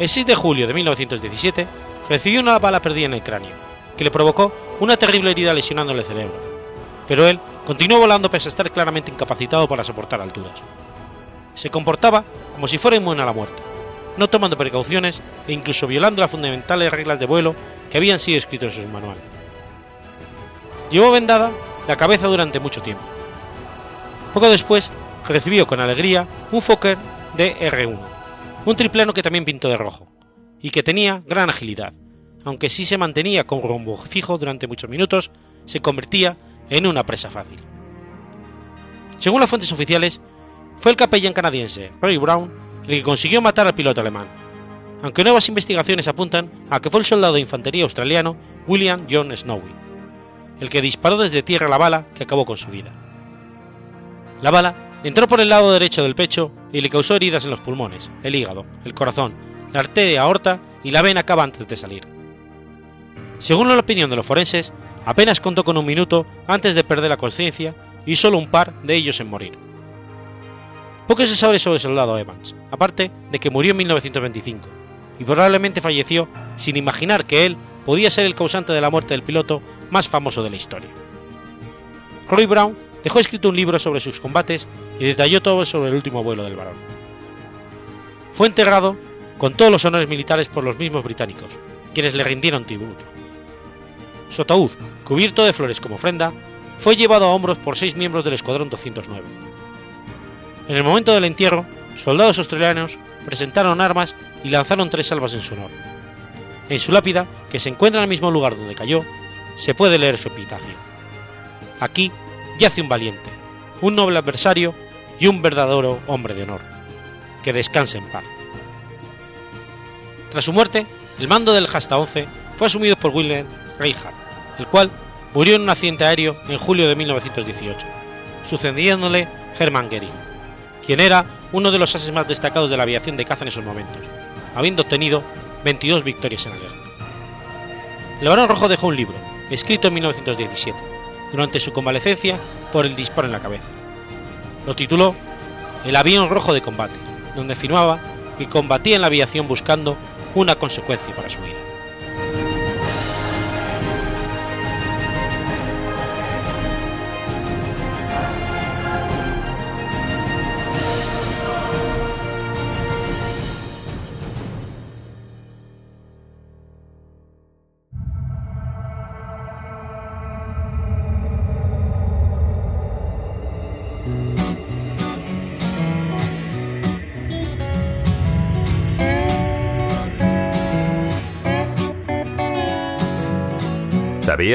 El 6 de julio de 1917 recibió una bala perdida en el cráneo, que le provocó una terrible herida lesionándole el cerebro, pero él continuó volando pese a estar claramente incapacitado para soportar alturas. Se comportaba como si fuera inmune a la muerte, no tomando precauciones e incluso violando las fundamentales reglas de vuelo que habían sido escritas en su manual. Llevó vendada la cabeza durante mucho tiempo. Poco después recibió con alegría un Fokker DR-1, un triplano que también pintó de rojo, y que tenía gran agilidad, aunque si se mantenía con rumbo fijo durante muchos minutos, se convertía en una presa fácil. Según las fuentes oficiales, fue el capellán canadiense Roy Brown el que consiguió matar al piloto alemán, aunque nuevas investigaciones apuntan a que fue el soldado de infantería australiano William John Snowy, el que disparó desde tierra la bala que acabó con su vida. La bala entró por el lado derecho del pecho y le causó heridas en los pulmones, el hígado, el corazón, la arteria aorta y la vena cava antes de salir. Según la opinión de los forenses, apenas contó con un minuto antes de perder la conciencia y solo un par de ellos en morir. Poco se sabe sobre el soldado Evans, aparte de que murió en 1925 y probablemente falleció sin imaginar que él podía ser el causante de la muerte del piloto más famoso de la historia. Roy Brown dejó escrito un libro sobre sus combates y detalló todo sobre el último vuelo del varón. Fue enterrado con todos los honores militares por los mismos británicos, quienes le rindieron tributo. Su ataúd, cubierto de flores como ofrenda, fue llevado a hombros por seis miembros del Escuadrón 209. En el momento del entierro, soldados australianos presentaron armas y lanzaron tres salvas en su honor. En su lápida, que se encuentra en el mismo lugar donde cayó, se puede leer su epitafio. Aquí yace un valiente, un noble adversario y un verdadero hombre de honor. Que descanse en paz. Tras su muerte, el mando del Hasta 11 fue asumido por Wilhelm Reinhardt, el cual murió en un accidente aéreo en julio de 1918, sucediéndole Hermann Goering, quien era uno de los ases más destacados de la aviación de caza en esos momentos, habiendo obtenido 22 victorias en la guerra. El Barón Rojo dejó un libro, escrito en 1917, durante su convalecencia por el disparo en la cabeza. Lo tituló El avión rojo de combate, donde afirmaba que combatía en la aviación buscando una consecuencia para su vida.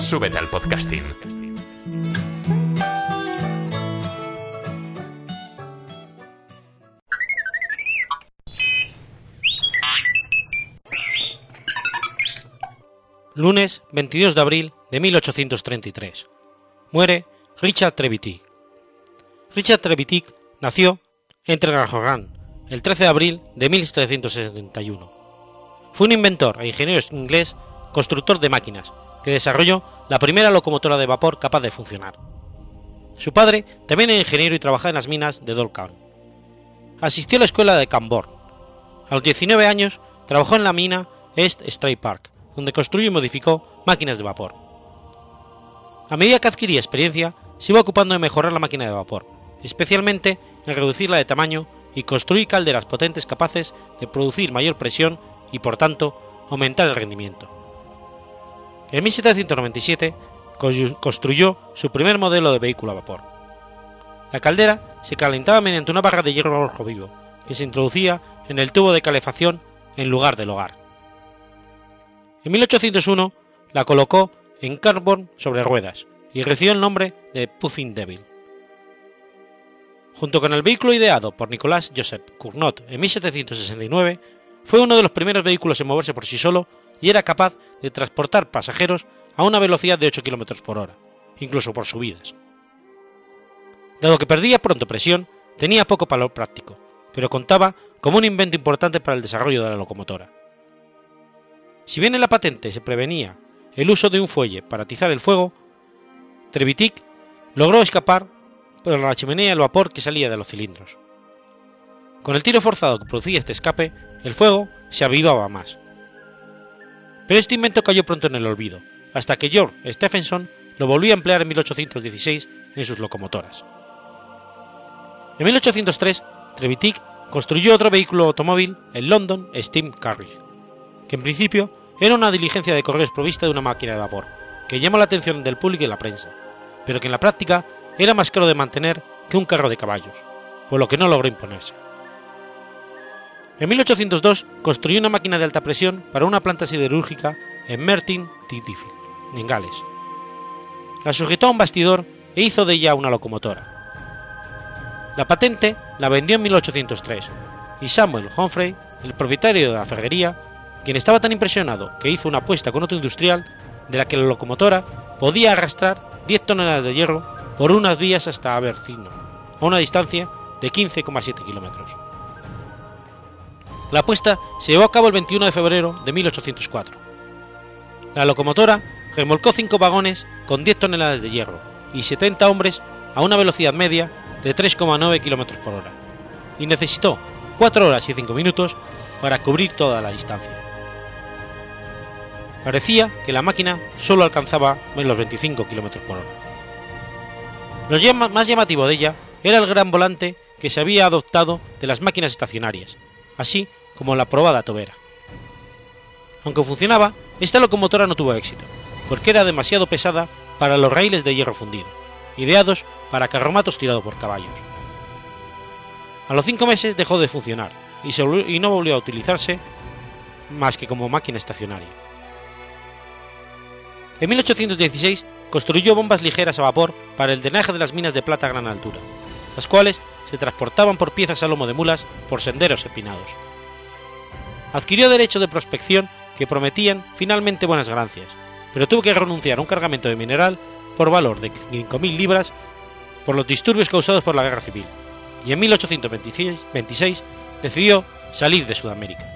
Súbete al podcasting. Lunes 22 de abril de 1833. Muere Richard Trevithick. Richard Trevithick nació en Traralgon el 13 de abril de 1771. Fue un inventor e ingeniero inglés constructor de máquinas que desarrolló la primera locomotora de vapor capaz de funcionar. Su padre también era ingeniero y trabajaba en las minas de Dolcan. Asistió a la escuela de Camborne. A los 19 años trabajó en la mina East Stray Park, donde construyó y modificó máquinas de vapor. A medida que adquiría experiencia, se iba ocupando de mejorar la máquina de vapor, especialmente en reducirla de tamaño y construir calderas potentes capaces de producir mayor presión y, por tanto, aumentar el rendimiento. En 1797 construyó su primer modelo de vehículo a vapor. La caldera se calentaba mediante una barra de hierro rojo vivo, que se introducía en el tubo de calefacción en lugar del hogar. En 1801 la colocó en carbón sobre ruedas y recibió el nombre de Puffin Devil. Junto con el vehículo ideado por Nicolas Joseph Cournot en 1769, fue uno de los primeros vehículos en moverse por sí solo y era capaz de transportar pasajeros a una velocidad de 8 km por hora, incluso por subidas. Dado que perdía pronto presión, tenía poco valor práctico, pero contaba como un invento importante para el desarrollo de la locomotora. Si bien en la patente se prevenía el uso de un fuelle para atizar el fuego, Trevithick logró escapar por la chimenea el vapor que salía de los cilindros. Con el tiro forzado que producía este escape, el fuego se avivaba más. Pero este invento cayó pronto en el olvido, hasta que George Stephenson lo volvió a emplear en 1816 en sus locomotoras. En 1803, Trevithick construyó otro vehículo automóvil, el London Steam Carriage, que en principio era una diligencia de correos provista de una máquina de vapor, que llamó la atención del público y la prensa, pero que en la práctica era más caro de mantener que un carro de caballos, por lo que no logró imponerse. En 1802 construyó una máquina de alta presión para una planta siderúrgica en Mertyn, Tydfil, en Gales. La sujetó a un bastidor e hizo de ella una locomotora. La patente la vendió en 1803 y Samuel Humphrey, el propietario de la ferrería, quien estaba tan impresionado que hizo una apuesta con otro industrial de la que la locomotora podía arrastrar 10 toneladas de hierro por unas vías hasta Abercino, a una distancia de 15,7 kilómetros. La apuesta se llevó a cabo el 21 de febrero de 1804. La locomotora remolcó 5 vagones con 10 toneladas de hierro y 70 hombres a una velocidad media de 3,9 km por hora, y necesitó 4 horas y 5 minutos para cubrir toda la distancia. Parecía que la máquina solo alcanzaba los 25 km por hora. Lo más llamativo de ella era el gran volante que se había adoptado de las máquinas estacionarias, así como la probada tobera. Aunque funcionaba, esta locomotora no tuvo éxito, porque era demasiado pesada para los raíles de hierro fundido, ideados para carromatos tirados por caballos. A los cinco meses dejó de funcionar y, y no volvió a utilizarse más que como máquina estacionaria. En 1816 construyó bombas ligeras a vapor para el drenaje de las minas de plata a gran altura, las cuales se transportaban por piezas a lomo de mulas por senderos empinados. Adquirió derechos de prospección que prometían finalmente buenas ganancias, pero tuvo que renunciar a un cargamento de mineral por valor de 5.000 libras por los disturbios causados por la guerra civil, y en 1826 decidió salir de Sudamérica.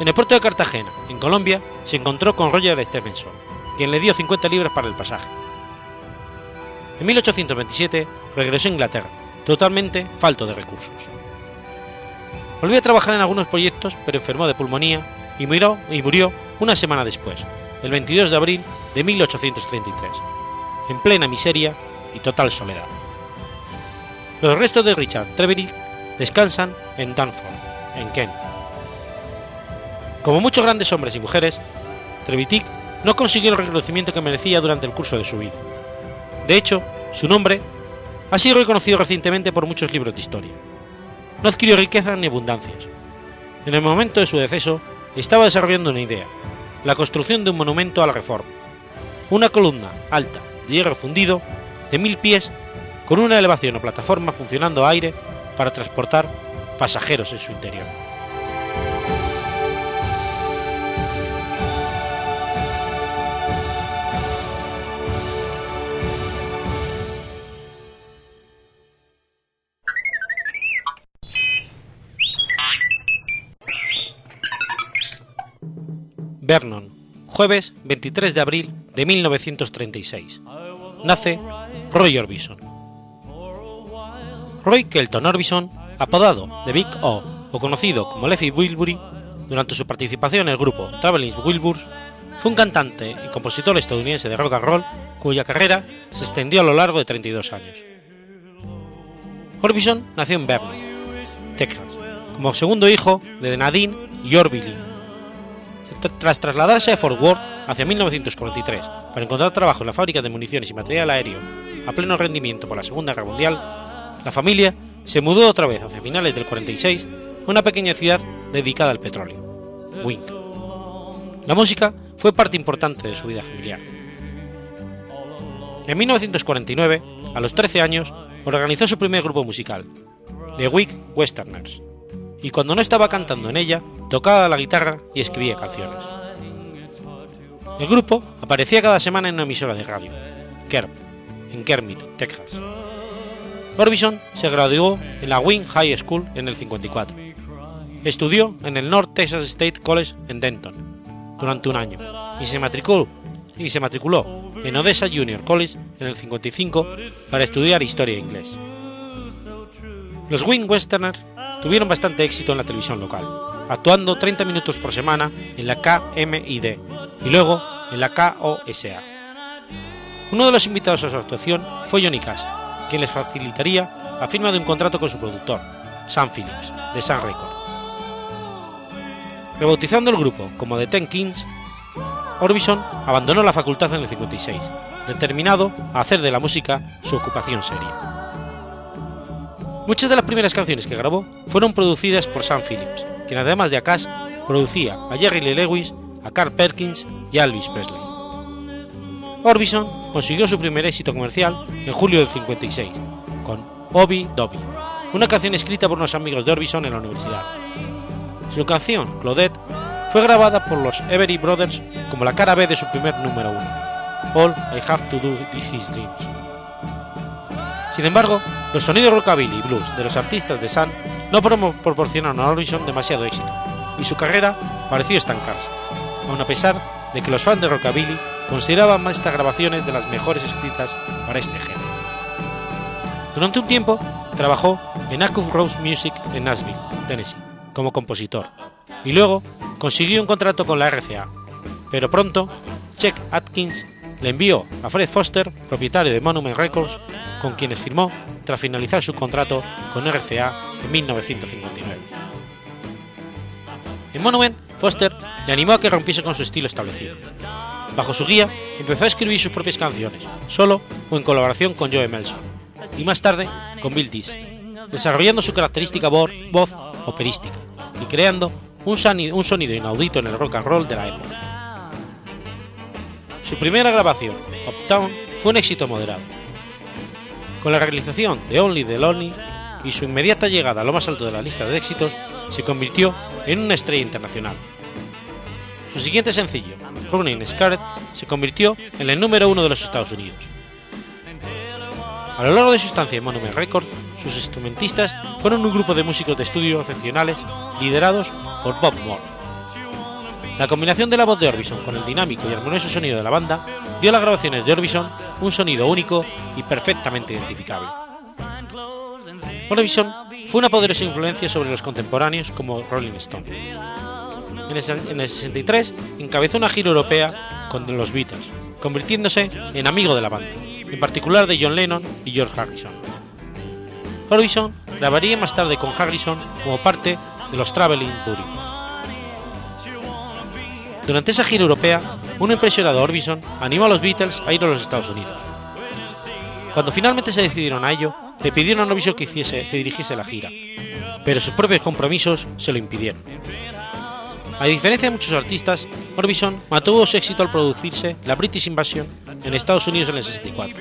En el puerto de Cartagena, en Colombia, se encontró con Roger Stephenson, quien le dio 50 libras para el pasaje. En 1827 regresó a Inglaterra, totalmente falto de recursos. Volvió a trabajar en algunos proyectos, pero enfermó de pulmonía y murió, una semana después, el 22 de abril de 1833, en plena miseria y total soledad. Los restos de Richard Treverick descansan en Dunford, en Kent. Como muchos grandes hombres y mujeres, Trevithick no consiguió el reconocimiento que merecía durante el curso de su vida. De hecho, su nombre ha sido reconocido recientemente por muchos libros de historia. No adquirió riquezas ni abundancias. En el momento de su deceso, estaba desarrollando una idea, la construcción de un monumento a la Reforma, una columna alta de hierro fundido de mil pies con una elevación o plataforma funcionando a aire para transportar pasajeros en su interior. Vernon, jueves 23 de abril de 1936. Nace Roy Orbison. Roy Kelton Orbison, apodado de Big O o conocido como Leffy Wilbury, durante su participación en el grupo Traveling Wilburys, fue un cantante y compositor estadounidense de rock and roll cuya carrera se extendió a lo largo de 32 años. Orbison nació en Vernon, Texas, como segundo hijo de Nadine y Orville. Tras trasladarse a Fort Worth hacia 1943 para encontrar trabajo en la fábrica de municiones y material aéreo a pleno rendimiento por la Segunda Guerra Mundial, la familia se mudó otra vez hacia finales del 46 a una pequeña ciudad dedicada al petróleo, Wink. La música fue parte importante de su vida familiar. En 1949, a los 13 años, organizó su primer grupo musical, The Wick Westerners, y cuando no estaba cantando en ella, tocaba la guitarra y escribía canciones. El grupo aparecía cada semana en una emisora de radio, Kerb, en Kermit, Texas. Orbison se graduó en la Wing High School en el 54. Estudió en el North Texas State College en Denton durante un año y se matriculó, y se matriculó en Odessa Junior College en el 55 para estudiar historia e inglés. Los Wing Westerners tuvieron bastante éxito en la televisión local, actuando 30 minutos por semana en la KMID y luego en la KOSA. Uno de los invitados a su actuación fue Johnny Cash, quien les facilitaría la firma de un contrato con su productor, Sam Phillips, de Sun Record. Rebautizando el grupo como The Ten Kings, Orbison abandonó la facultad en el 56, determinado a hacer de la música su ocupación seria. Muchas de las primeras canciones que grabó fueron producidas por Sam Phillips, quien además de a producía a Jerry Lee Lewis, a Carl Perkins y a Elvis Presley. Orbison consiguió su primer éxito comercial en julio del 56, con Obi Dobby, una canción escrita por unos amigos de Orbison en la universidad. Su canción, Claudette, fue grabada por los Every Brothers como la cara B de su primer número uno, All I Have to Do Is His Dreams. Sin embargo, los sonidos rockabilly y blues de los artistas de Sun no proporcionaron a Orbison demasiado éxito, y su carrera pareció estancarse, aun a pesar de que los fans de rockabilly consideraban estas grabaciones de las mejores escritas para este género. Durante un tiempo trabajó en Active Rose Music en Nashville, Tennessee, como compositor, y luego consiguió un contrato con la RCA, pero pronto Chuck Atkins le envió a Fred Foster, propietario de Monument Records, con quienes firmó tras finalizar su contrato con RCA en 1959. En Monument, Foster le animó a que rompiese con su estilo establecido. Bajo su guía, empezó a escribir sus propias canciones, solo o en colaboración con Joe Melson, y más tarde con Bill Dees, desarrollando su característica voz operística y creando un sonido, inaudito en el rock and roll de la época. Su primera grabación, Uptown, fue un éxito moderado. Con la realización de Only the Lonely y su inmediata llegada a lo más alto de la lista de éxitos, se convirtió en una estrella internacional. Su siguiente sencillo, Running Scarlet, se convirtió en el número uno de los Estados Unidos. A lo largo de su estancia en Monument Records, sus instrumentistas fueron un grupo de músicos de estudio excepcionales liderados por Bob Moore. La combinación de la voz de Orbison con el dinámico y armonioso sonido de la banda dio a las grabaciones de Orbison un sonido único y perfectamente identificable. Orbison fue una poderosa influencia sobre los contemporáneos como Rolling Stone. En el, en el 63 encabezó una gira europea con los Beatles, convirtiéndose en amigo de la banda, en particular de John Lennon y George Harrison. Orbison grabaría más tarde con Harrison como parte de los Traveling Wilburys. Durante esa gira europea, un impresionado Orbison animó a los Beatles a ir a los Estados Unidos. Cuando finalmente se decidieron a ello, le pidieron a Orbison que, hiciese, que dirigiese la gira, pero sus propios compromisos se lo impidieron. A diferencia de muchos artistas, Orbison mantuvo su éxito al producirse la British Invasion en Estados Unidos en el 64.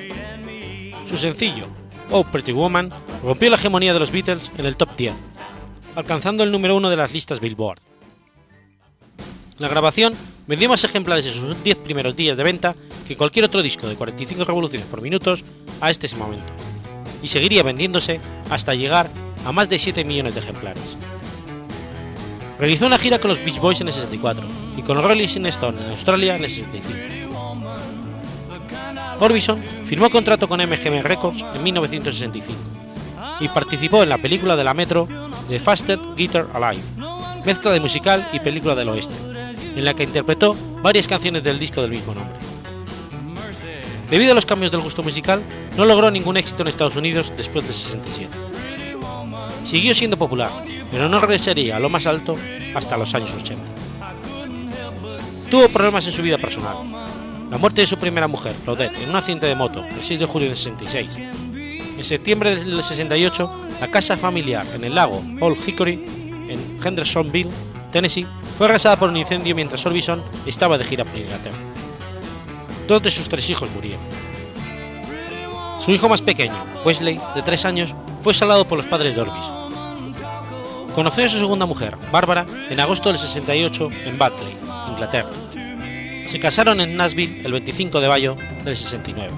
Su sencillo, Oh Pretty Woman, rompió la hegemonía de los Beatles en el top 10, alcanzando el número uno de las listas Billboard. La grabación vendió más ejemplares en sus 10 primeros días de venta que cualquier otro disco de 45 revoluciones por minutos a este momento, y seguiría vendiéndose hasta llegar a más de 7 millones de ejemplares. Realizó una gira con los Beach Boys en el 64 y con Rolling Stone en Australia en el 65. Orbison firmó contrato con MGM Records en 1965 y participó en la película de la Metro The Fastest Guitar Alive, mezcla de musical y película del oeste, en la que interpretó varias canciones del disco del mismo nombre. Debido a los cambios del gusto musical, no logró ningún éxito en Estados Unidos después del 67. Siguió siendo popular, pero no regresaría a lo más alto hasta los años 80. Tuvo problemas en su vida personal. La muerte de su primera mujer, Claudette, en un accidente de moto el 6 de julio del 66. En septiembre del 68, la casa familiar en el lago Old Hickory, en Hendersonville, Tennessee, fue arrasada por un incendio mientras Orbison estaba de gira por Inglaterra. Dos de sus tres hijos murieron. Su hijo más pequeño, Wesley, de tres años, fue salado por los padres de Orbison. Conoció a su segunda mujer, Bárbara, en agosto del 68 en Batley, Inglaterra. Se casaron en Nashville el 25 de mayo del 69.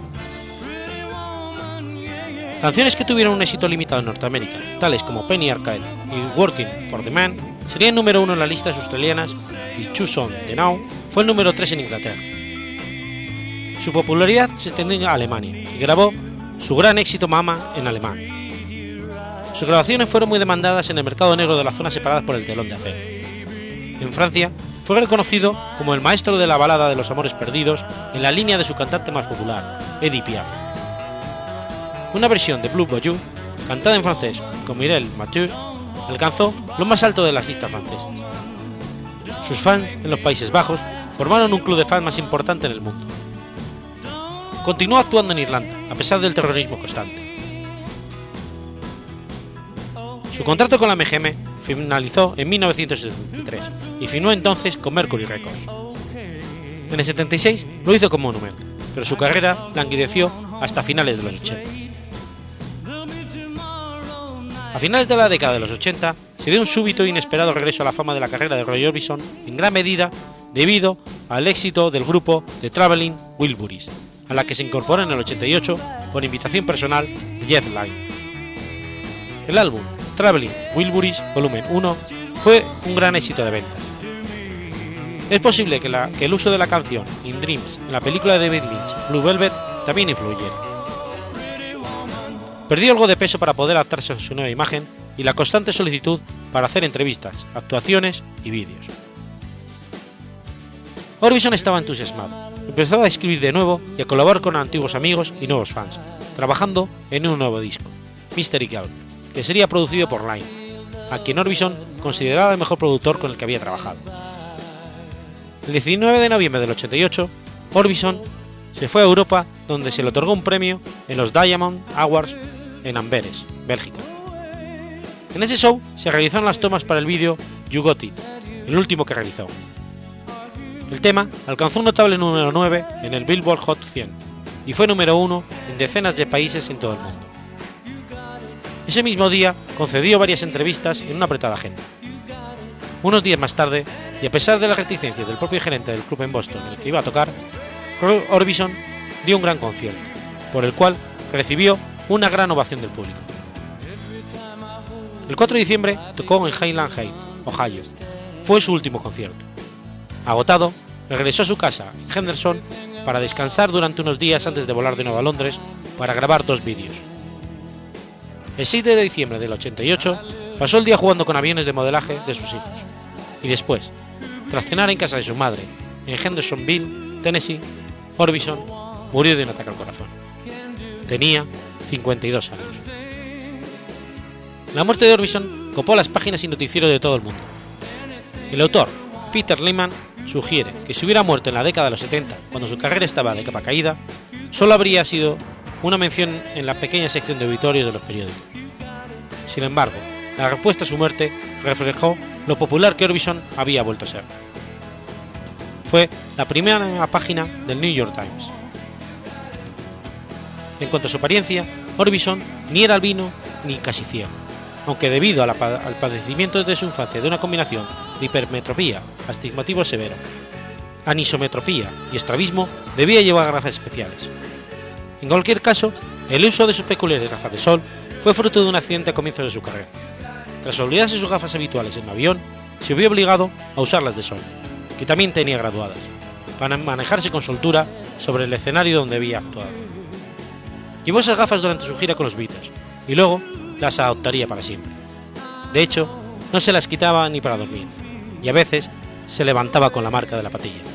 Canciones que tuvieron un éxito limitado en Norteamérica, tales como Penny Arcade y Working for the Man, serían número uno en las listas australianas y Choose On The Now fue el número 3 en Inglaterra. Su popularidad se extendió a Alemania y grabó su gran éxito Mama en alemán. Sus grabaciones fueron muy demandadas en el mercado negro de las zonas separadas por el telón de acero. En Francia, fue reconocido como el maestro de la balada de los amores perdidos en la línea de su cantante más popular, Edith Piaf. Una versión de Blue Bayou, cantada en francés con Mireille Mathieu, alcanzó lo más alto de las listas francesas. Sus fans en los Países Bajos formaron un club de fans más importante en el mundo. Continuó actuando en Irlanda, a pesar del terrorismo constante. Su contrato con la MGM finalizó en 1973 y firmó entonces con Mercury Records. En el 76 lo hizo con Monument, pero su carrera languideció hasta finales de los 80. A finales de la década de los 80 se dio un súbito e inesperado regreso a la fama de la carrera de Roy Orbison, en gran medida debido al éxito del grupo The Traveling Wilburys, a la que se incorporó en el 88 por invitación personal de Jeff Lynne. El álbum Traveling Wilburys Volumen 1 fue un gran éxito de ventas. Es posible que, que el uso de la canción In Dreams en la película de David Lynch Blue Velvet también influyera. Perdió algo de peso para poder adaptarse a su nueva imagen y la constante solicitud para hacer entrevistas, actuaciones y vídeos. Orbison estaba entusiasmado, empezó a escribir de nuevo y a colaborar con antiguos amigos y nuevos fans, trabajando en un nuevo disco, Mystery Girl, que sería producido por Line, a quien Orbison consideraba el mejor productor con el que había trabajado. El 19 de noviembre del 88, Orbison se fue a Europa donde se le otorgó un premio en los Diamond Awards en Amberes, Bélgica. En ese show se realizaron las tomas para el vídeo You Got It, el último que realizó. El tema alcanzó un notable número 9 en el Billboard Hot 100 y fue número 1 en decenas de países en todo el mundo. Ese mismo día concedió varias entrevistas en una apretada agenda. Unos días más tarde, y a pesar de la reticencia del propio gerente del club en Boston en el que iba a tocar, Orbison dio un gran concierto, por el cual recibió una gran ovación del público. El 4 de diciembre tocó en Highland Heights, Ohio. Fue su último concierto. Agotado, regresó a su casa en Henderson para descansar durante unos días antes de volar de nuevo a Londres para grabar dos vídeos. El 6 de diciembre del 88 pasó el día jugando con aviones de modelaje de sus hijos y después, tras cenar en casa de su madre en Hendersonville, Tennessee, Orbison murió de un ataque al corazón. Tenía 52 años. La muerte de Orbison copó las páginas y noticieros de todo el mundo. El autor, Peter Lehman, sugiere que si hubiera muerto en la década de los 70, cuando su carrera estaba de capa caída, solo habría sido una mención en la pequeña sección de auditorios de los periódicos. Sin embargo, la respuesta a su muerte reflejó lo popular que Orbison había vuelto a ser. Fue la primera página del New York Times. En cuanto a su apariencia, Orbison ni era albino ni casi ciego, aunque debido al padecimiento desde su infancia de una combinación de hipermetropía, astigmatismo severo, anisometropía y estrabismo, debía llevar gafas especiales. En cualquier caso, el uso de sus peculiares gafas de sol fue fruto de un accidente a comienzos de su carrera. Tras olvidarse sus gafas habituales en un avión, se vio obligado a usarlas de sol, que también tenía graduadas, para manejarse con soltura sobre el escenario donde había actuado. Llevó esas gafas durante su gira con los Beatles y luego las adoptaría para siempre. De hecho, no se las quitaba ni para dormir, y a veces se levantaba con la marca de la patilla